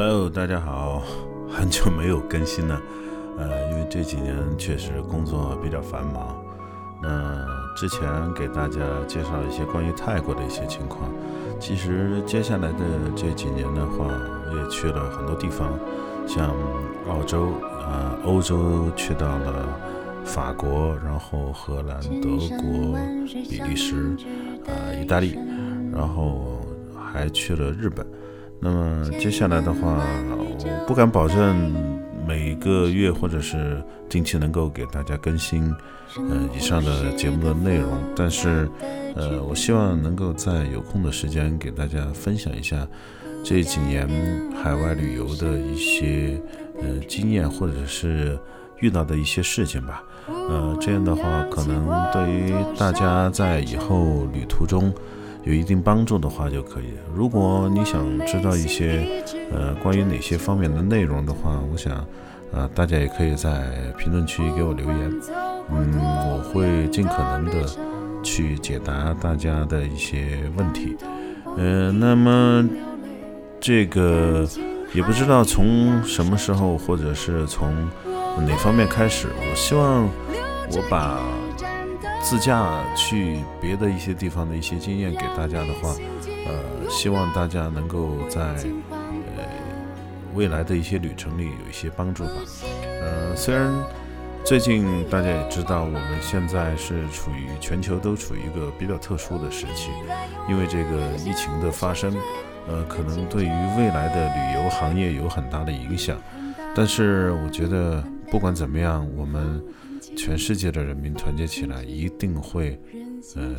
Hello，大家好，很久没有更新了，呃，因为这几年确实工作比较繁忙。那之前给大家介绍一些关于泰国的一些情况，其实接下来的这几年的话，我也去了很多地方，像澳洲啊、欧洲去到了法国，然后荷兰、德国、比利时啊、意大利，然后还去了日本。那么接下来的话，我不敢保证每个月或者是近期能够给大家更新，呃，以上的节目的内容。但是，呃，我希望能够在有空的时间给大家分享一下这几年海外旅游的一些呃经验，或者是遇到的一些事情吧。呃，这样的话，可能对于大家在以后旅途中。有一定帮助的话就可以。如果你想知道一些呃关于哪些方面的内容的话，我想呃大家也可以在评论区给我留言，嗯，我会尽可能的去解答大家的一些问题。呃，那么这个也不知道从什么时候或者是从哪方面开始，我希望我把。自驾去别的一些地方的一些经验给大家的话，呃，希望大家能够在呃未来的一些旅程里有一些帮助吧。呃，虽然最近大家也知道，我们现在是处于全球都处于一个比较特殊的时期，因为这个疫情的发生，呃，可能对于未来的旅游行业有很大的影响。但是我觉得不管怎么样，我们。全世界的人民团结起来，一定会，呃，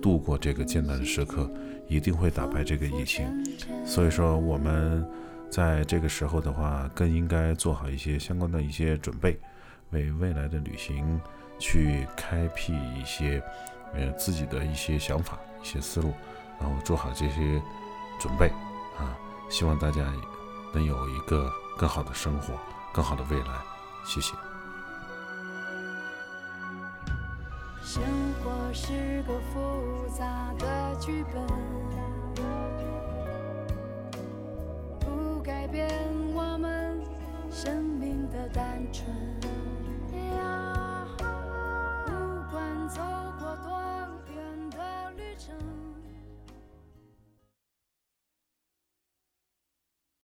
度过这个艰难的时刻，一定会打败这个疫情。所以说，我们在这个时候的话，更应该做好一些相关的一些准备，为未来的旅行去开辟一些，呃，自己的一些想法、一些思路，然后做好这些准备啊！希望大家能有一个更好的生活、更好的未来。谢谢。是个复杂的剧本不改变我们生命的单纯。